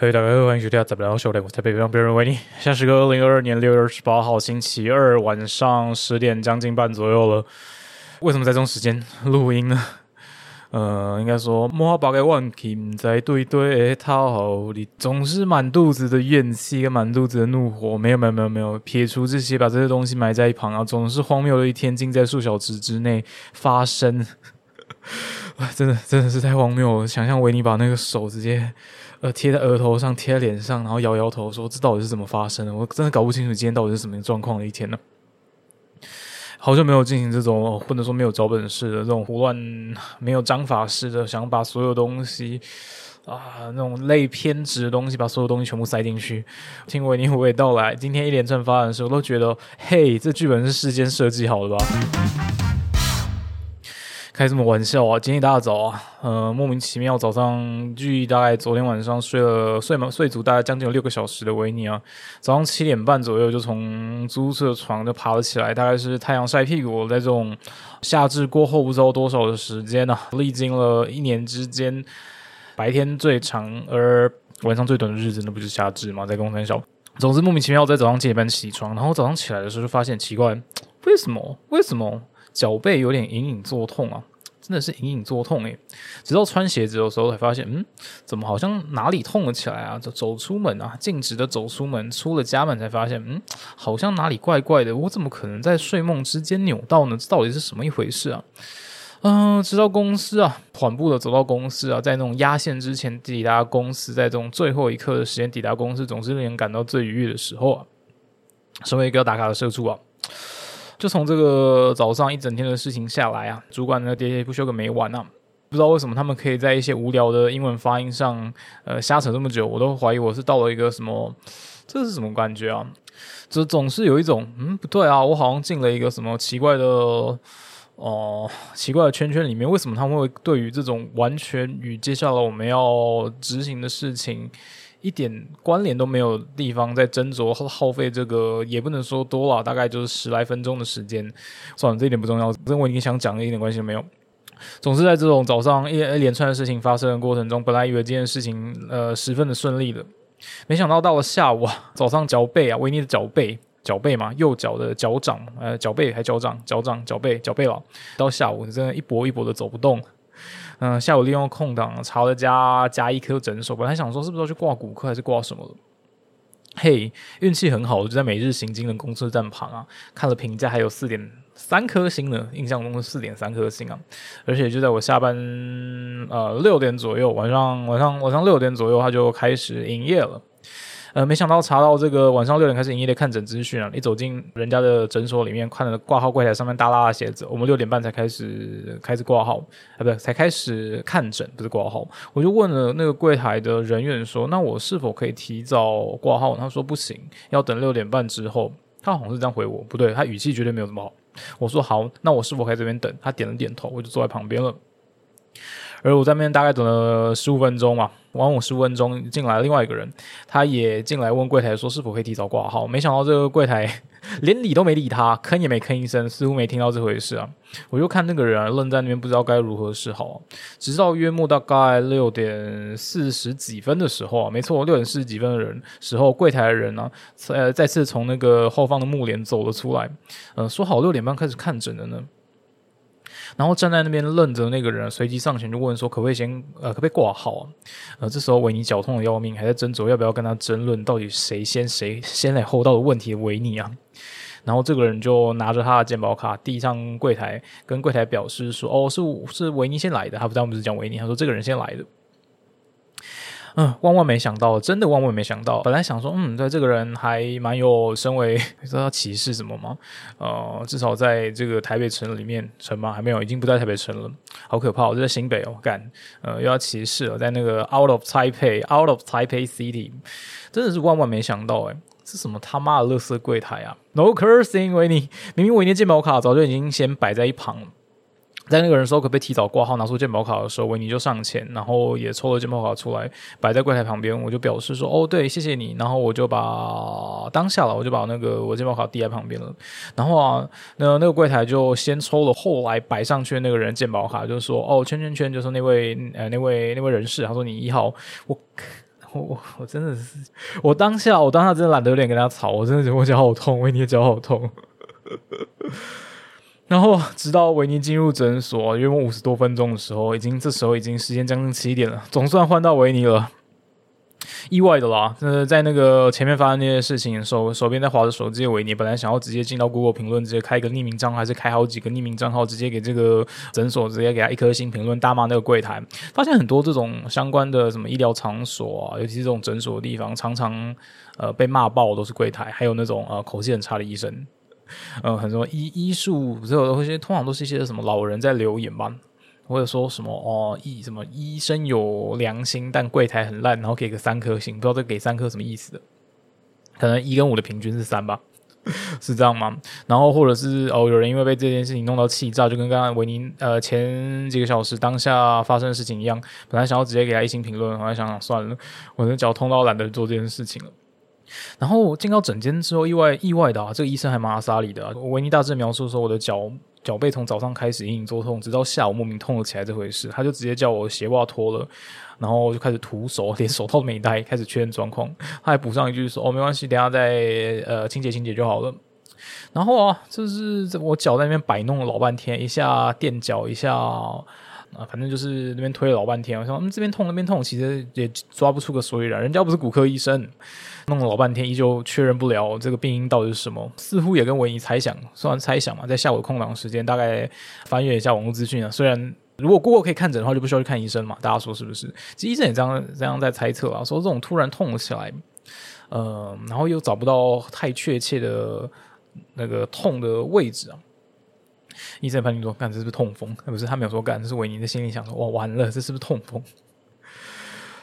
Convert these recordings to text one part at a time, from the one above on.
嘿，大家好，欢迎收听《怎么聊秀的》，我在北方，别人为你。现在是个二零二二年六月二十八号星期二晚上十点将近半左右了。为什么在这种时间录音呢？呃，应该说，莫把给忘记在对对讨好你，总是满肚子的怨气跟满肚子的怒火。没有，没有，没有，没有，撇除这些，把这些东西埋在一旁啊，总是荒谬的一天，尽在数小时之内发生。真的，真的是太荒谬了！想象维尼把那个手直接。呃，贴在额头上，贴在脸上，然后摇摇头说：“这到底是怎么发生的？我真的搞不清楚今天到底是什么状况的一天呢。”好久没有进行这种，或者说没有脚本式的这种胡乱、没有章法式的，想把所有东西啊，那种类偏执的东西，把所有东西全部塞进去。听维尼娓娓道来，今天一连串发展的时候，都觉得，嘿，这剧本是事先设计好的吧？开什么玩笑啊！今天一大早啊，呃，莫名其妙早上，距大概昨天晚上睡了睡满睡足大概将近有六个小时的维尼啊，早上七点半左右就从租车床就爬了起来，大概是太阳晒屁股，在这种夏至过后不知道多少的时间呢，历经了一年之间，白天最长而晚上最短的日子，那不是夏至吗？在公山小，总之莫名其妙在早上七点半起床，然后早上起来的时候就发现奇怪，为什么？为什么？脚背有点隐隐作痛啊，真的是隐隐作痛诶。直到穿鞋子的时候才发现，嗯，怎么好像哪里痛了起来啊？走走出门啊，径直的走出门，出了家门才发现，嗯，好像哪里怪怪的。我怎么可能在睡梦之间扭到呢？这到底是什么一回事啊？嗯，直到公司啊，缓步的走到公司啊，在那种压线之前抵达公司，在这种最后一刻的时间抵达公司，总是令人感到最愉悦的时候啊。身为一个打卡的社畜啊。就从这个早上一整天的事情下来啊，主管呢喋喋不休个没完啊，不知道为什么他们可以在一些无聊的英文发音上，呃，瞎扯这么久，我都怀疑我是到了一个什么，这是什么感觉啊？这总是有一种，嗯，不对啊，我好像进了一个什么奇怪的，哦，奇怪的圈圈里面，为什么他们会对于这种完全与接下来我们要执行的事情？一点关联都没有地方在斟酌耗费这个也不能说多了，大概就是十来分钟的时间。算了，这一点不重要，跟我已经想讲的一点关系都没有。总是在这种早上一连串的事情发生的过程中，本来以为这件事情呃十分的顺利的，没想到到了下午啊，早上脚背啊，维尼的脚背脚背嘛，右脚的脚掌呃脚背还脚掌脚掌脚背脚背了，到下午你真的一跛一跛的走不动。嗯，下午利用空档朝了加加一颗诊所，本来想说是不是要去挂骨科还是挂什么的。嘿，运气很好，我就在每日行经的公车站旁啊，看了评价还有四点三颗星呢，印象中是四点三颗星啊。而且就在我下班呃六点左右，晚上晚上晚上六点左右，他就开始营业了。呃，没想到查到这个晚上六点开始营业的看诊资讯啊！一走进人家的诊所里面，看了挂号柜台上面大拉的写字，我们六点半才开始开始挂号，啊，不对，才开始看诊，不是挂号。我就问了那个柜台的人员说：“那我是否可以提早挂号？”他说：“不行，要等六点半之后。”他好像是这样回我，不对，他语气绝对没有这么好。我说：“好，那我是否可以这边等？”他点了点头，我就坐在旁边了。而我在那边大概等了十五分钟嘛，晚我十五分钟进来另外一个人，他也进来问柜台说是否可以提早挂号。没想到这个柜台连理都没理他，吭也没吭一声，似乎没听到这回事啊。我就看那个人，愣在那边，不知道该如何是好。直到约莫大概六点四十几分的时候啊，没错，六点四十几分的人时候，柜台的人呢，呃，再次从那个后方的幕帘走了出来，呃，说好六点半开始看诊的呢。然后站在那边愣着那个人，随即上前就问说：“可不可以先呃，可不可以挂号啊？”呃，这时候维尼脚痛的要命，还在斟酌要不要跟他争论到底谁先谁先来后到的问题。维尼啊，然后这个人就拿着他的健保卡递上柜台，跟柜台表示说：“哦，是是维尼先来的。”他不知道我们是讲维尼，他说这个人先来的。嗯，万万没想到，真的万万没想到。本来想说，嗯，对，这个人还蛮有身为，你知道歧视什么吗？呃，至少在这个台北城里面，城吗？还没有，已经不在台北城了，好可怕！我在新北哦，干，呃，又要歧视了，在那个 out of Taipei，out of Taipei City，真的是万万没想到，哎，是什么他妈的垃圾柜台啊？No cursing，维尼，明明维尼健保卡早就已经先摆在一旁了。在那个人说可不可以提早挂号拿出健保卡的时候，维尼就上前，然后也抽了健保卡出来摆在柜台旁边。我就表示说：“哦，对，谢谢你。”然后我就把当下了，我就把那个我健保卡递在旁边了。然后啊，那那个柜台就先抽了后来摆上去那个人健保卡，就说：“哦，圈圈圈，就是那位呃那位那位人士。”他说：“你一号。”我我我我真的是，我当下我当下真的懒得有点跟他吵，我真的觉得我脚好痛，维尼的脚好痛。然后直到维尼进入诊所，约莫五十多分钟的时候，已经这时候已经时间将近七点了，总算换到维尼了。意外的啦，呃，在那个前面发生那些事情，手手边在划着手机的维尼，本来想要直接进到 Google 评论，直接开一个匿名账号，还是开好几个匿名账号，直接给这个诊所直接给他一颗星评论，大骂那个柜台。发现很多这种相关的什么医疗场所啊，尤其是这种诊所的地方，常常呃被骂爆都是柜台，还有那种呃口气很差的医生。呃，很多医医术，这有一些通常都是一些什么老人在留言吧，或者说什么哦，医什么医生有良心，但柜台很烂，然后给个三颗星，不知道这给三颗什么意思的，可能一跟五的平均是三吧，是这样吗？然后或者是哦，有人因为被这件事情弄到气炸，就跟刚刚维尼呃前几个小时当下发生的事情一样，本来想要直接给他一星评论，后来想想算了，我的脚痛到懒得做这件事情了。然后进到诊间之后，意外意外的啊，这个医生还蛮阿萨里的。维尼大致描述说，我的脚脚背从早上开始隐隐作痛，直到下午莫名痛了起来这回事，他就直接叫我鞋袜脱了，然后就开始徒手，连手套都没戴，开始确认状况。他还补上一句说：“哦，没关系，等下再呃清洁清洁就好了。”然后啊，就是我脚在那边摆弄了老半天，一下垫脚，一下啊，反正就是那边推了老半天。我说：“嗯，这边痛那边痛，其实也抓不出个所以然，人家不是骨科医生。”弄了老半天，依旧确认不了这个病因到底是什么。似乎也跟维尼猜想，虽然猜想嘛，在下午空档时间，大概翻阅一下网络资讯啊。虽然如果姑姑可以看诊的话，就不需要去看医生嘛。大家说是不是？其实医生也这样这样在猜测啊，说这种突然痛起来，呃，然后又找不到太确切的那个痛的位置啊。医生判定说，干这是不是痛风？不是，他没有说干，是维尼在心里想说，哇，完了，这是不是痛风？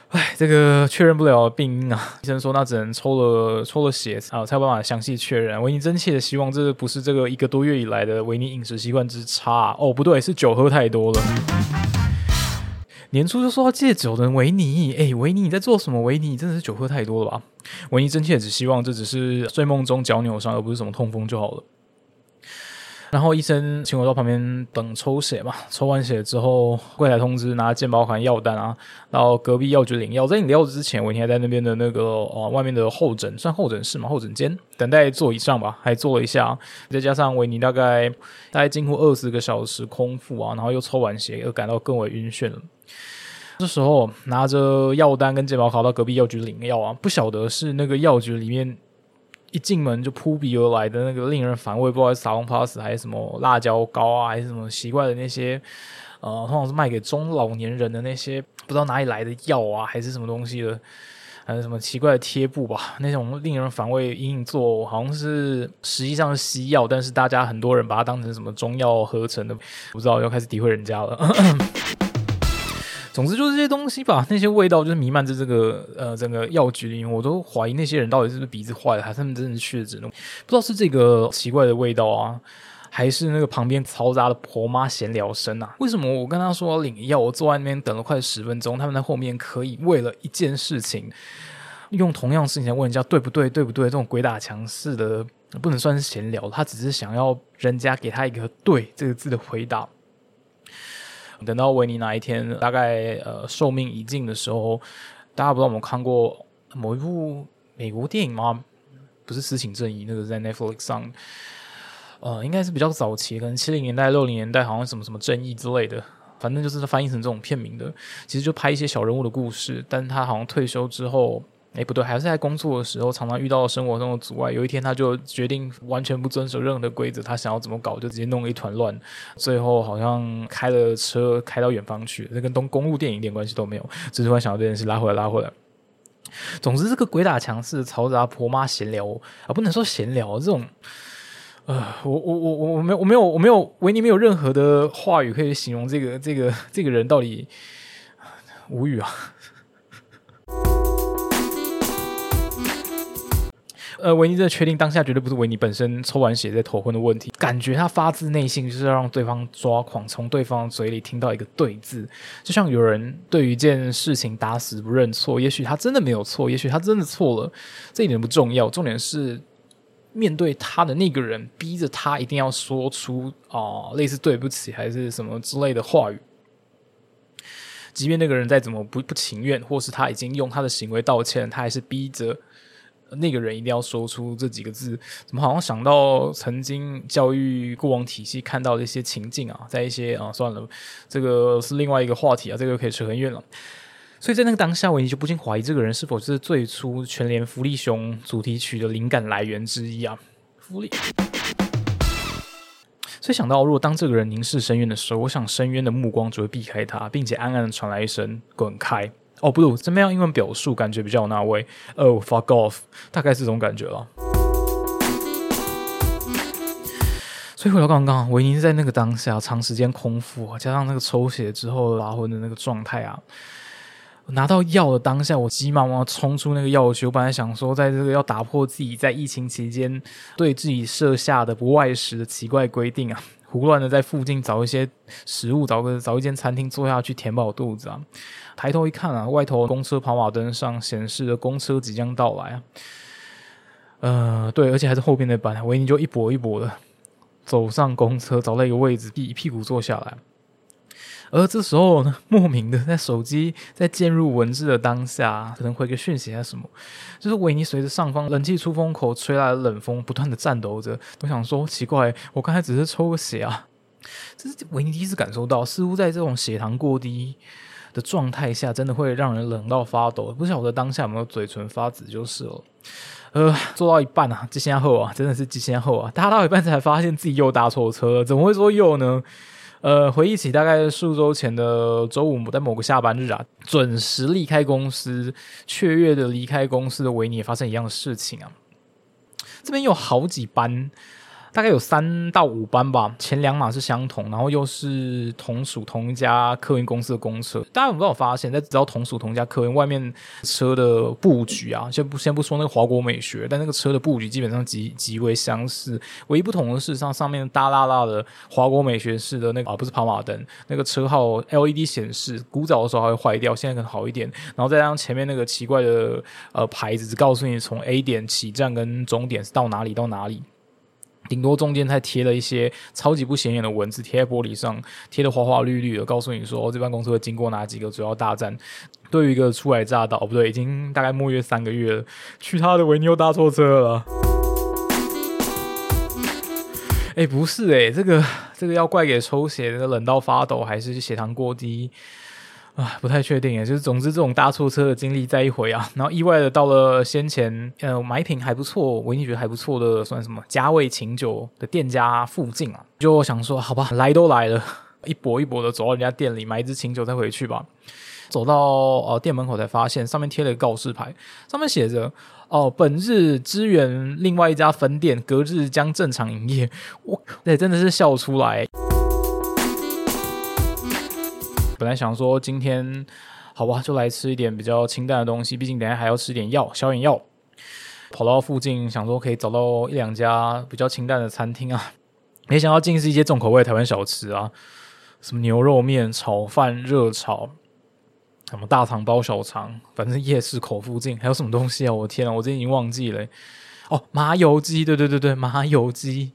哎，这个确认不了病因啊！医生说那只能抽了抽了血啊，才有办法详细确认。维尼真切的希望这不是这个一个多月以来的维尼饮食习惯之差哦，不对，是酒喝太多了。年初就说要戒酒的维尼，哎，维尼你在做什么？维尼你真的是酒喝太多了吧？维尼真切只希望这只是睡梦中脚扭伤，而不是什么痛风就好了。然后医生请我到旁边等抽血嘛，抽完血之后，柜台通知拿健保卡、药单啊，到隔壁药局领药。在领药之前，我还在那边的那个呃外面的候诊，算候诊室嘛，候诊间等待座椅上吧，还坐了一下。再加上维尼大概大概近乎二十个小时空腹啊，然后又抽完血，又感到更为晕眩了。这时候拿着药单跟健保卡到隔壁药局领药啊，不晓得是那个药局里面。一进门就扑鼻而来的那个令人反胃，不知道是撒隆 plus 还是什么辣椒膏啊，还是什么奇怪的那些，呃，通常是卖给中老年人的那些不知道哪里来的药啊，还是什么东西的，还是什么奇怪的贴布吧？那种令人反胃隐隐作呕，好像是实际上是西药，但是大家很多人把它当成什么中药合成的，不知道要开始诋毁人家了。总之就是这些东西吧，那些味道就是弥漫在这个呃整个药局里面，我都怀疑那些人到底是不是鼻子坏了，还是他们真的是确诊了？不知道是这个奇怪的味道啊，还是那个旁边嘈杂的婆妈闲聊声啊？为什么我跟他说领药，我坐在那边等了快十分钟，他们在后面可以为了一件事情，用同样事情来问人家对不对，对不对？这种鬼打墙式的不能算是闲聊，他只是想要人家给他一个“对”这个字的回答。等到维尼哪一天大概呃寿命已尽的时候，大家不知道有没有看过某一部美国电影吗？不是《私情正义》，那个在 Netflix 上，呃，应该是比较早期，可能七零年代、六零年代，好像什么什么正义之类的，反正就是翻译成这种片名的。其实就拍一些小人物的故事，但他好像退休之后。哎，不对，还是在工作的时候，常常遇到生活中的阻碍。有一天，他就决定完全不遵守任何的规则，他想要怎么搞，就直接弄了一团乱。最后好像开了车开到远方去，这跟东公路电影一点关系都没有。只是突然想到这件事，拉回来，拉回来。总之，这个鬼打墙是嘈杂婆妈闲聊啊，不能说闲聊，这种，呃，我我我我我没有我没有我没有维尼没有任何的话语可以形容这个这个这个人到底无语啊。呃，维尼真的确定当下绝对不是维尼本身抽完血在头昏的问题，感觉他发自内心就是要让对方抓狂，从对方嘴里听到一个“对”字，就像有人对于一件事情打死不认错，也许他真的没有错，也许他真的错了，这一点不重要，重点是面对他的那个人，逼着他一定要说出啊类似“对不起”还是什么之类的话语。即便那个人再怎么不不情愿，或是他已经用他的行为道歉，他还是逼着那个人一定要说出这几个字。怎么好像想到曾经教育过往体系看到的一些情境啊，在一些啊，算了，这个是另外一个话题啊，这个可以扯很远了。所以在那个当下，维尼就不禁怀疑这个人是否是最初全联福利熊主题曲的灵感来源之一啊？福利。所以想到，如果当这个人凝视深渊的时候，我想深渊的目光只会避开他，并且暗暗的传来一声“滚开”。哦，不对，这边用英文表述，感觉比较有那位。哦，fuck off，大概是这种感觉了。所以回到刚刚，维尼在那个当下长时间空腹，加上那个抽血之后拉昏的那个状态啊。拿到药的当下，我急忙忙冲出那个药局。我本来想说，在这个要打破自己在疫情期间对自己设下的不外食的奇怪规定啊，胡乱的在附近找一些食物，找个找一间餐厅坐下去填饱肚子啊。抬头一看啊，外头公车跑马灯上显示的公车即将到来啊。呃，对，而且还是后边的班，维尼就一跛一跛的走上公车，找到一个位置，一屁股坐下来。而这时候呢，莫名的在手机在键入文字的当下，可能回个讯息啊什么，就是维尼随着上方冷气出风口吹来的冷风，不断的颤抖着。我想说，奇怪，我刚才只是抽个血啊，这是维尼第一次感受到，似乎在这种血糖过低的状态下，真的会让人冷到发抖。不晓得当下有没有嘴唇发紫就是了。呃，做到一半啊，极限后啊，真的是极限后啊，搭到一半才发现自己又搭错车了，怎么会说又呢？呃，回忆起大概数周前的周五，在某个下班日啊，准时离开公司，雀跃的离开公司的维尼也发生一样的事情啊。这边有好几班。大概有三到五班吧，前两码是相同，然后又是同属同一家客运公司的公车。大家有没有发现，在只要同属同一家客运，外面车的布局啊，先不先不说那个华国美学，但那个车的布局基本上极极为相似。唯一不同的是，上上面大大大的华国美学式的那个啊，不是跑马灯，那个车号 LED 显示，古早的时候还会坏掉，现在可能好一点。然后再加上前面那个奇怪的呃牌子，只告诉你从 A 点起站跟终点是到哪里到哪里。顶多中间再贴了一些超级不显眼的文字，贴在玻璃上，贴的花花绿绿的，告诉你说这班公司会经过哪几个主要大站。对于一个初来乍到，不对，已经大概末约三个月了，去他的维尼又搭错车了。哎，不是哎，这个这个要怪给抽血的冷到发抖，还是血糖过低？啊，不太确定诶，就是总之这种搭错车的经历再一回啊，然后意外的到了先前呃买品还不错，维尼觉得还不错的算什么加味琴酒的店家附近啊，就想说好吧，来都来了，一搏一搏的走到人家店里买一支琴酒再回去吧。走到呃店门口才发现上面贴了个告示牌，上面写着哦本日支援另外一家分店，隔日将正常营业。我对真的是笑出来。本来想说今天好吧，就来吃一点比较清淡的东西，毕竟等下还要吃点药，消炎药。跑到附近想说可以找到一两家比较清淡的餐厅啊，没想到竟是一些重口味台湾小吃啊，什么牛肉面、炒饭、热炒，什么大肠包小肠，反正夜市口附近还有什么东西啊？我天啊，我真已经忘记了。哦，麻油鸡，对对对对，麻油鸡。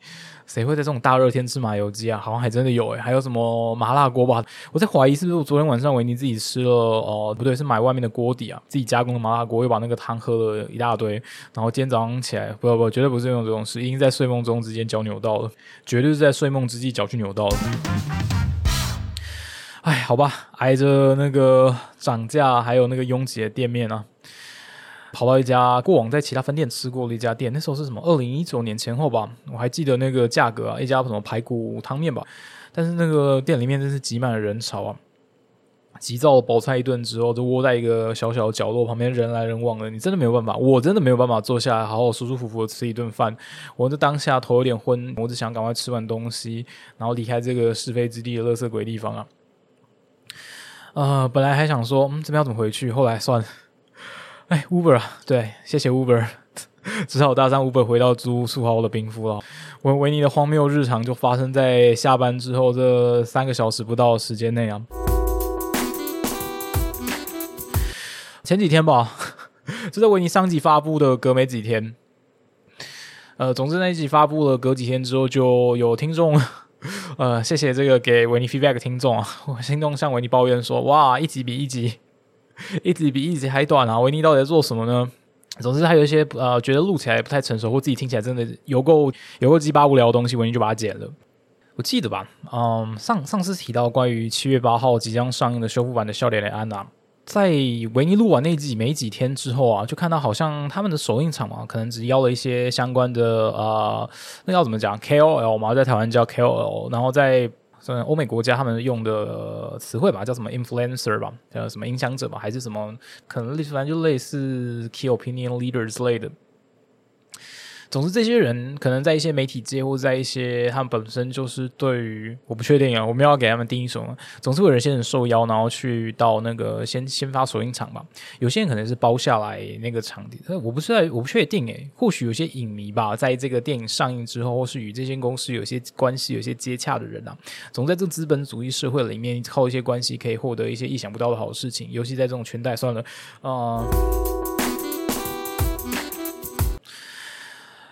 谁会在这种大热天吃麻油鸡啊？好像还真的有诶，还有什么麻辣锅吧？我在怀疑是不是我昨天晚上维尼自己吃了哦，不对，是买外面的锅底啊，自己加工的麻辣锅，又把那个汤喝了一大堆，然后今天早上起来，不不，绝对不是用这种事，已经在睡梦中之间脚扭到了，绝对是在睡梦之际脚去扭到了。哎，好吧，挨着那个涨价还有那个拥挤的店面啊。跑到一家过往在其他分店吃过的一家店，那时候是什么？二零一九年前后吧，我还记得那个价格啊，一家什么排骨汤面吧。但是那个店里面真是挤满了人潮啊，急躁的饱餐一顿之后，就窝在一个小小的角落旁边，人来人往的，你真的没有办法，我真的没有办法坐下来好好舒舒服服的吃一顿饭。我这当下头有点昏，我只想赶快吃完东西，然后离开这个是非之地的垃圾鬼地方啊。呃，本来还想说，嗯，这边要怎么回去？后来算了。哎，Uber 啊，对，谢谢 Uber，只好搭上 Uber 回到租宿好的冰敷了。维维尼的荒谬日常就发生在下班之后这三个小时不到的时间内啊。前几天吧，就在维尼上集发布的隔没几天，呃，总之那一集发布了隔几天之后，就有听众 呃，谢谢这个给维尼 feedback 听众啊，我心中向维尼抱怨说，哇，一集比一集，一集比一集还短啊，维尼到底在做什么呢？总之，还有一些呃，觉得录起来不太成熟，或自己听起来真的有够有够鸡巴无聊的东西，维尼就把它剪了。我记得吧，嗯，上上次提到关于七月八号即将上映的修复版的《笑脸的安娜》。在维尼录完那集没几天之后啊，就看到好像他们的首映场嘛，可能只邀了一些相关的呃，那要怎么讲 KOL 嘛，在台湾叫 KOL，然后在欧美国家他们用的词汇吧，叫什么 influencer 吧，叫什么影响者吧，还是什么，可能类似反正就类似 key opinion leader 之类的。总之，这些人可能在一些媒体界，或在一些他们本身就是对于我不确定啊，我们要给他们定义什么。总之，会有些人受邀，然后去到那个先先发首映场吧。有些人可能是包下来那个场地，但我不是在我不确定诶，或许有些影迷吧，在这个电影上映之后，或是与这间公司有些关系、有些接洽的人啊，总在这资本主义社会里面，靠一些关系可以获得一些意想不到的好事情。尤其在这种圈带，算了，啊。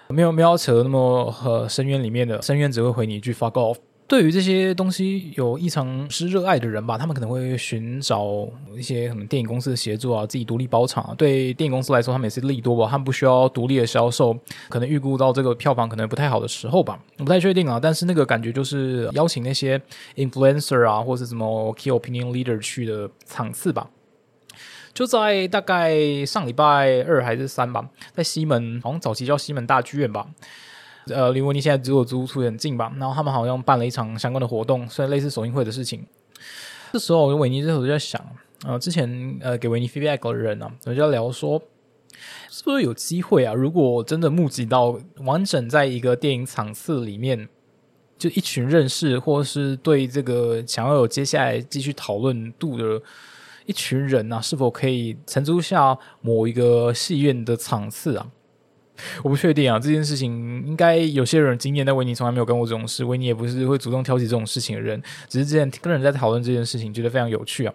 没有没有扯那么呃深渊里面的深渊只会回你一句 fuck off。对于这些东西有异常之热爱的人吧，他们可能会寻找一些什么电影公司的协助啊，自己独立包场啊。对电影公司来说，他们也是利多吧，他们不需要独立的销售，可能预估到这个票房可能不太好的时候吧，我不太确定啊。但是那个感觉就是邀请那些 influencer 啊，或者什么 key opinion leader 去的场次吧。就在大概上礼拜二还是三吧，在西门，好像早期叫西门大剧院吧。呃，离维尼现在只有租处很近吧。然后他们好像办了一场相关的活动，算类似首映会的事情。这时候，维尼这时候就在想，呃，之前呃给维尼 feedback 的人啊，我就在聊说，是不是有机会啊？如果真的募集到完整在一个电影场次里面，就一群认识或是对这个想要有接下来继续讨论度的。一群人啊，是否可以承租下某一个戏院的场次啊？我不确定啊。这件事情应该有些人经验，但维尼从来没有干过这种事。维尼也不是会主动挑起这种事情的人，只是之前跟人在讨论这件事情，觉得非常有趣啊。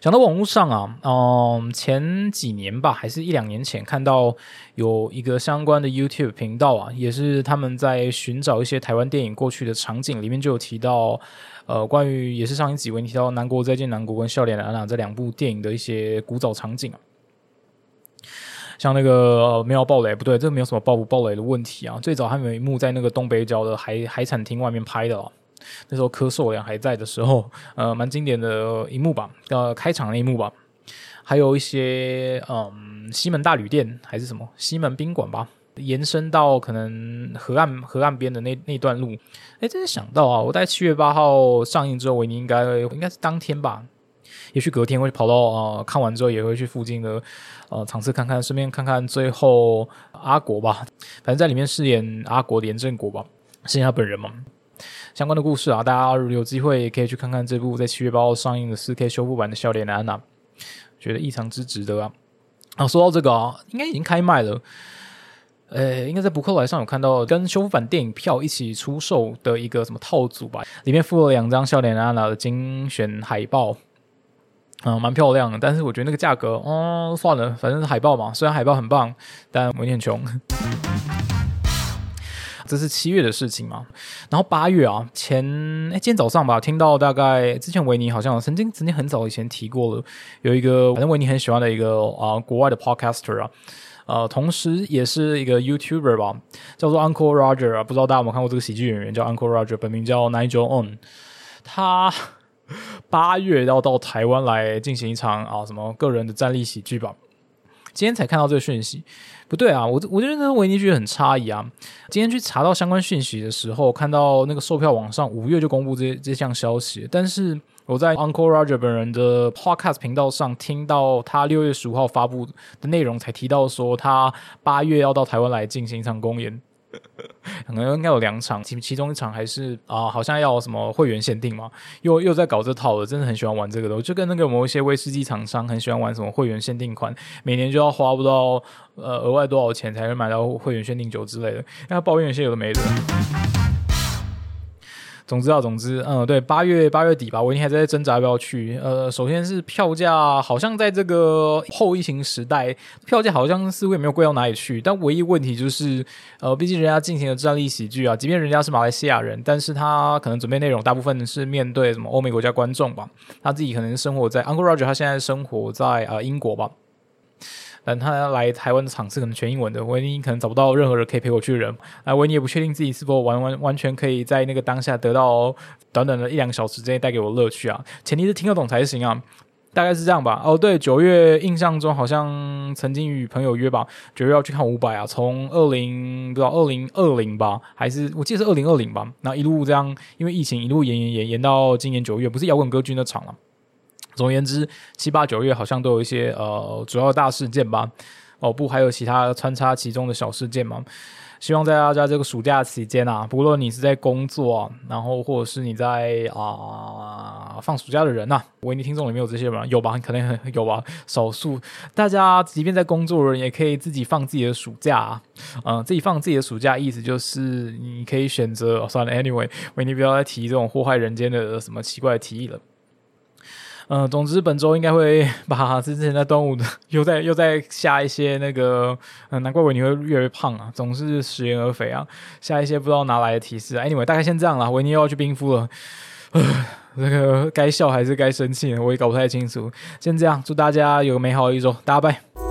想到网络上啊，嗯，前几年吧，还是一两年前，看到有一个相关的 YouTube 频道啊，也是他们在寻找一些台湾电影过去的场景，里面就有提到。呃，关于也是上一集为你提到《南国再见南国》跟《笑脸的安娜》这两部电影的一些古早场景啊，像那个没有暴雷，不对，这个没有什么暴不暴雷的问题啊。最早还有一幕在那个东北角的海海产厅外面拍的哦，那时候柯受良还在的时候，呃，蛮经典的一幕吧，呃，开场那一幕吧。还有一些嗯，西门大旅店还是什么西门宾馆吧。延伸到可能河岸河岸边的那那段路，哎，真是想到啊！我在七月八号上映之后，维尼应该应该是当天吧，也许隔天会跑到呃看完之后也会去附近的呃场次看看，顺便看看最后阿国吧。反正在里面饰演阿国的严正国吧，饰演他本人嘛。相关的故事啊，大家如果有机会也可以去看看这部在七月八号上映的四 K 修复版的《笑脸安娜》，觉得异常之值得啊！啊，说到这个啊，应该已经开卖了。呃，应该在博客来上有看到跟修复版电影票一起出售的一个什么套组吧，里面附了两张笑脸安娜的精选海报，嗯，蛮漂亮的。但是我觉得那个价格，哦，算了，反正是海报嘛。虽然海报很棒，但我有点穷。这是七月的事情嘛？然后八月啊，前哎今天早上吧，听到大概之前维尼好像曾经曾经很早以前提过了，有一个反正维尼很喜欢的一个啊国外的 podcaster 啊。呃，同时也是一个 YouTuber 吧，叫做 Uncle Roger 啊，不知道大家有没有看过这个喜剧演员叫 Uncle Roger，本名叫 Nigel On，他八月要到台湾来进行一场啊什么个人的站立喜剧吧。今天才看到这个讯息，不对啊，我我觉得维尼觉得很诧异啊。今天去查到相关讯息的时候，看到那个售票网上五月就公布这这项消息，但是。我在 Uncle Roger 本人的 Podcast 频道上听到他六月十五号发布的内容，才提到说他八月要到台湾来进行一场公演，可能应该有两场，其其中一场还是啊，好像要什么会员限定嘛，又又在搞这套了，真的很喜欢玩这个的，我就跟那个某一些威士忌厂商很喜欢玩什么会员限定款，每年就要花不到呃额外多少钱才能买到会员限定酒之类的，那抱怨一些有的没的。总之啊，总之，嗯，对，八月八月底吧，维尼还在挣扎要不要去。呃，首先是票价，好像在这个后疫情时代，票价好像似乎也没有贵到哪里去。但唯一问题就是，呃，毕竟人家进行了战力喜剧啊，即便人家是马来西亚人，但是他可能准备内容大部分是面对什么欧美国家观众吧。他自己可能生活在 Uncle Roger，他现在生活在呃英国吧。但他来台湾的场次可能全英文的，维尼可能找不到任何人可以陪我去的人，啊，维尼也不确定自己是否完完完全可以在那个当下得到短短的一两个小时之内带给我乐趣啊，前提是听得懂才行啊，大概是这样吧。哦，对，九月印象中好像曾经与朋友约吧，九月要去看五百啊，从二零不知道二零二零吧，还是我记得是二零二零吧，然后一路这样，因为疫情一路延延延延到今年九月，不是摇滚歌剧那场了。总而言之，七八九月好像都有一些呃主要大事件吧，哦不，还有其他穿插其中的小事件嘛。希望在大家这个暑假期间啊，不论你是在工作，然后或者是你在啊放暑假的人呐，维尼听众里面有这些吗？有吧？可能 有吧，少数。大家即便在工作人，也可以自己放自己的暑假啊。嗯，自己放自己的暑假，意思就是你可以选择。算了，anyway，维尼不要再提这种祸害人间的什么奇怪的提议了。嗯，总之本周应该会把之前在端午的又在又在下一些那个，嗯，难怪维尼会越来越胖啊，总是食言而肥啊，下一些不知道哪来的提示。Anyway，大概先这样啦，维尼又要去冰敷了，呃这个该笑还是该生气呢，我也搞不太清楚。先这样，祝大家有个美好的一周，大家拜。